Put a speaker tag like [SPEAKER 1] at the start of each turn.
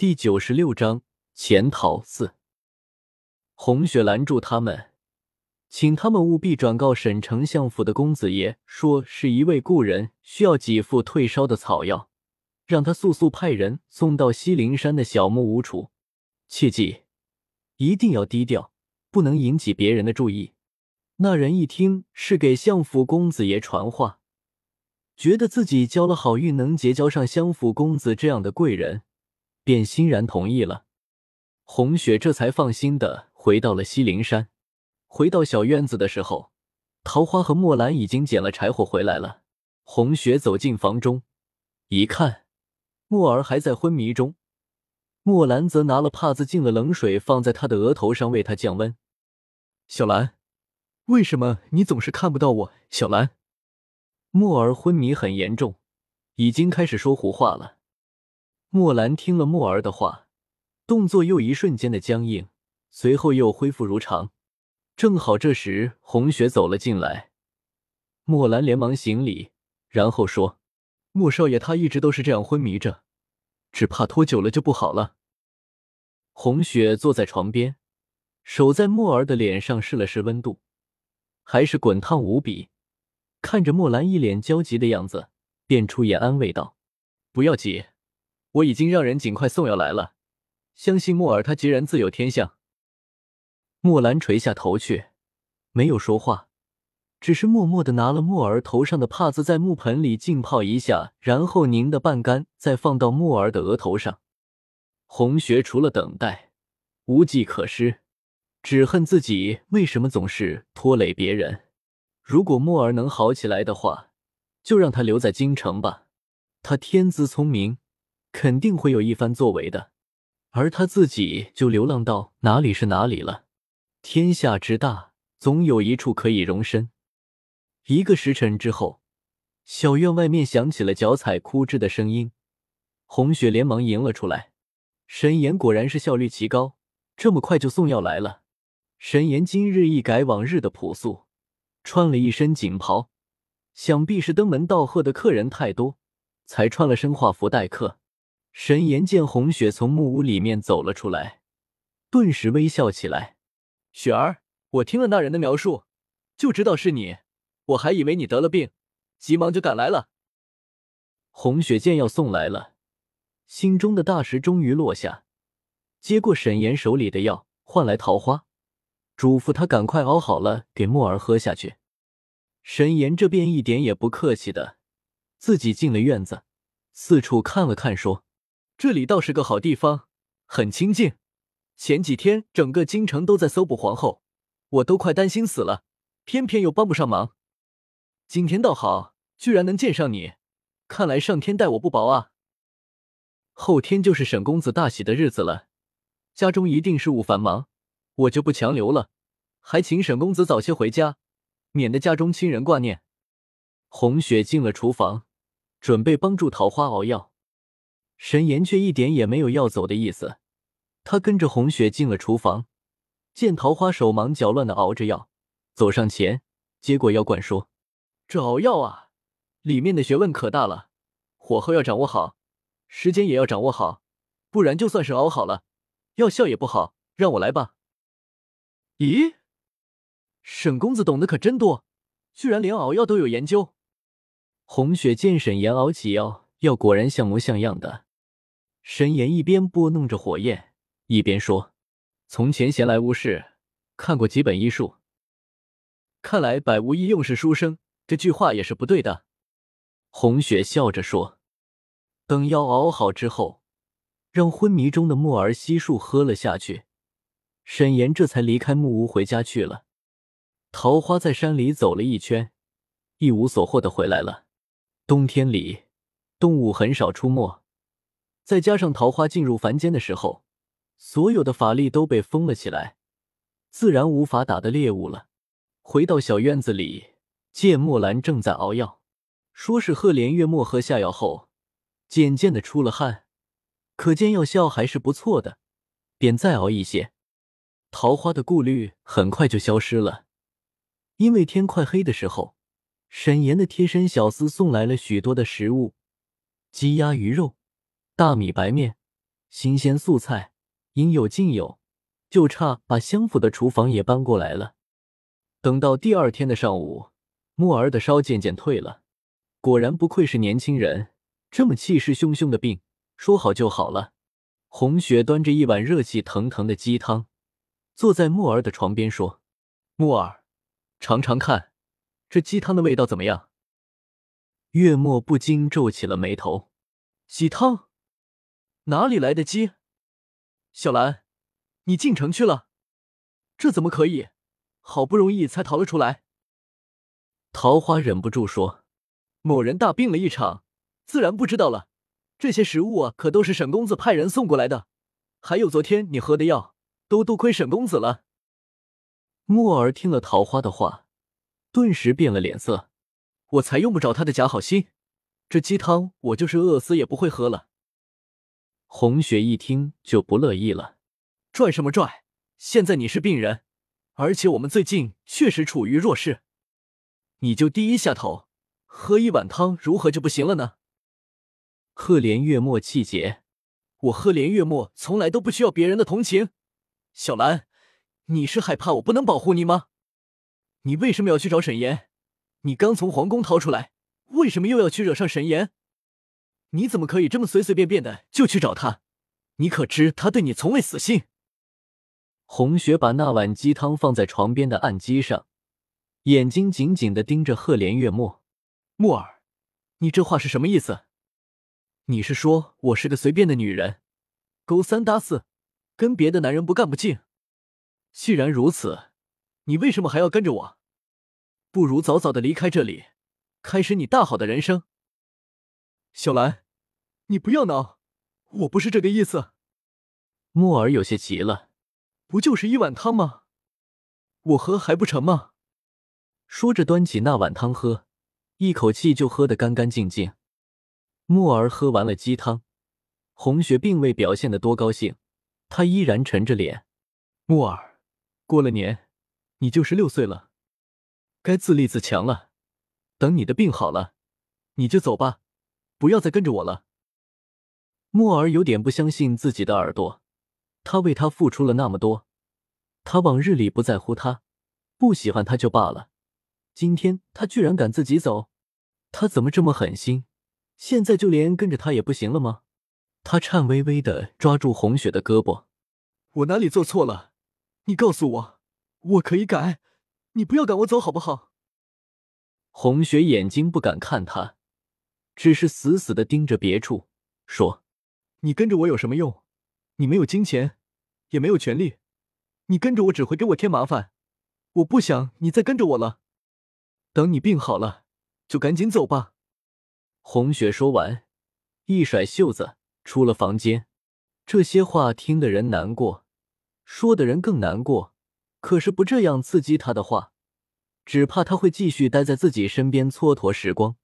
[SPEAKER 1] 第九十六章潜逃四。红雪拦住他们，请他们务必转告沈丞相府的公子爷，说是一位故人需要几副退烧的草药，让他速速派人送到西陵山的小木屋处。切记，一定要低调，不能引起别人的注意。那人一听是给相府公子爷传话，觉得自己交了好运，能结交上相府公子这样的贵人。便欣然同意了，红雪这才放心的回到了西陵山。回到小院子的时候，桃花和墨兰已经捡了柴火回来了。红雪走进房中，一看，墨儿还在昏迷中，墨兰则拿了帕子浸了冷水放在他的额头上为他降温。小兰，为什么你总是看不到我？小兰，墨儿昏迷很严重，已经开始说胡话了。墨兰听了墨儿的话，动作又一瞬间的僵硬，随后又恢复如常。正好这时，红雪走了进来，墨兰连忙行礼，然后说：“莫少爷他一直都是这样昏迷着，只怕拖久了就不好了。”红雪坐在床边，手在墨儿的脸上试了试温度，还是滚烫无比。看着墨兰一脸焦急的样子，便出言安慰道：“不要急。”我已经让人尽快送药来了，相信墨儿他吉然自有天相。墨兰垂下头去，没有说话，只是默默的拿了墨儿头上的帕子，在木盆里浸泡一下，然后拧的半干，再放到墨儿的额头上。红雪除了等待，无计可施，只恨自己为什么总是拖累别人。如果墨儿能好起来的话，就让他留在京城吧，他天资聪明。肯定会有一番作为的，而他自己就流浪到哪里是哪里了。天下之大，总有一处可以容身。一个时辰之后，小院外面响起了脚踩枯枝的声音，红雪连忙迎了出来。沈岩果然是效率奇高，这么快就送药来了。沈岩今日一改往日的朴素，穿了一身锦袍，想必是登门道贺的客人太多，才穿了身画服待客。沈岩见红雪从木屋里面走了出来，顿时微笑起来。雪儿，我听了那人的描述，就知道是你，我还以为你得了病，急忙就赶来了。红雪见药送来了，心中的大石终于落下，接过沈岩手里的药，换来桃花，嘱咐他赶快熬好了给墨儿喝下去。沈岩这边一点也不客气的，自己进了院子，四处看了看，说。这里倒是个好地方，很清静。前几天整个京城都在搜捕皇后，我都快担心死了，偏偏又帮不上忙。今天倒好，居然能见上你，看来上天待我不薄啊。后天就是沈公子大喜的日子了，家中一定事务繁忙，我就不强留了，还请沈公子早些回家，免得家中亲人挂念。红雪进了厨房，准备帮助桃花熬药。沈岩却一点也没有要走的意思，他跟着红雪进了厨房，见桃花手忙脚乱的熬着药，走上前接过药罐说：“这熬药啊，里面的学问可大了，火候要掌握好，时间也要掌握好，不然就算是熬好了，药效也不好。让我来吧。”咦，沈公子懂得可真多，居然连熬药都有研究。红雪见沈岩熬起药，药果然像模像样的。沈岩一边拨弄着火焰，一边说：“从前闲来无事，看过几本医书。看来‘百无一用是书生’这句话也是不对的。”红雪笑着说：“等药熬好之后，让昏迷中的木儿悉数喝了下去。”沈岩这才离开木屋回家去了。桃花在山里走了一圈，一无所获的回来了。冬天里，动物很少出没。再加上桃花进入凡间的时候，所有的法力都被封了起来，自然无法打的猎物了。回到小院子里，见墨兰正在熬药，说是赫连月墨喝下药后，渐渐的出了汗，可见药效还是不错的，便再熬一些。桃花的顾虑很快就消失了，因为天快黑的时候，沈岩的贴身小厮送来了许多的食物，鸡鸭鱼肉。大米白面，新鲜素菜应有尽有，就差把相府的厨房也搬过来了。等到第二天的上午，木儿的烧渐渐退了，果然不愧是年轻人，这么气势汹汹的病，说好就好了。红雪端着一碗热气腾腾的鸡汤，坐在木儿的床边说：“木儿，尝尝看，这鸡汤的味道怎么样？”月末不禁皱起了眉头：“鸡汤？哪里来的鸡？小兰，你进城去了？这怎么可以？好不容易才逃了出来。”桃花忍不住说：“某人大病了一场，自然不知道了。这些食物啊，可都是沈公子派人送过来的。还有昨天你喝的药，都多亏沈公子了。”木儿听了桃花的话，顿时变了脸色。我才用不着他的假好心，这鸡汤我就是饿死也不会喝了。红雪一听就不乐意了，拽什么拽？现在你是病人，而且我们最近确实处于弱势，你就低一下头，喝一碗汤如何就不行了呢？赫连月末气节，我赫连月末从来都不需要别人的同情。小兰，你是害怕我不能保护你吗？你为什么要去找沈岩？你刚从皇宫逃出来，为什么又要去惹上神颜？你怎么可以这么随随便便的就去找他？你可知他对你从未死心？红雪把那碗鸡汤放在床边的案几上，眼睛紧紧的盯着赫连月墨。木儿，你这话是什么意思？你是说我是个随便的女人，勾三搭四，跟别的男人不干不净？既然如此，你为什么还要跟着我？不如早早的离开这里，开始你大好的人生。小兰，你不要闹，我不是这个意思。木儿有些急了，不就是一碗汤吗？我喝还不成吗？说着，端起那碗汤喝，一口气就喝得干干净净。木儿喝完了鸡汤，红雪并未表现得多高兴，她依然沉着脸。木儿，过了年，你就十六岁了。该自立自强了，等你的病好了，你就走吧，不要再跟着我了。莫儿有点不相信自己的耳朵，他为他付出了那么多，他往日里不在乎他，不喜欢他就罢了，今天他居然敢自己走，他怎么这么狠心？现在就连跟着他也不行了吗？他颤巍巍的抓住红雪的胳膊，我哪里做错了？你告诉我，我可以改。你不要赶我走好不好？红雪眼睛不敢看他，只是死死的盯着别处，说：“你跟着我有什么用？你没有金钱，也没有权利，你跟着我只会给我添麻烦。我不想你再跟着我了。等你病好了，就赶紧走吧。”红雪说完，一甩袖子出了房间。这些话听的人难过，说的人更难过。可是不这样刺激他的话，只怕他会继续待在自己身边蹉跎时光。